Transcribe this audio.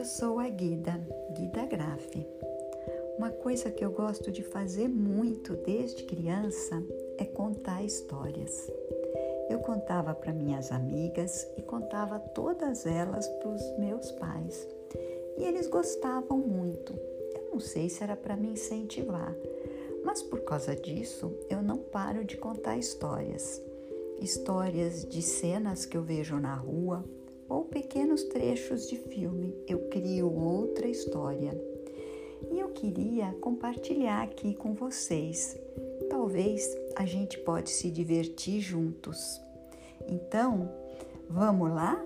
eu sou a Guida, Guida Grafe. Uma coisa que eu gosto de fazer muito desde criança é contar histórias. Eu contava para minhas amigas e contava todas elas para os meus pais. E eles gostavam muito. Eu não sei se era para me incentivar, mas por causa disso eu não paro de contar histórias. Histórias de cenas que eu vejo na rua ou pequenos trechos de filme. Eu crio outra história. E eu queria compartilhar aqui com vocês. Talvez a gente pode se divertir juntos. Então, vamos lá?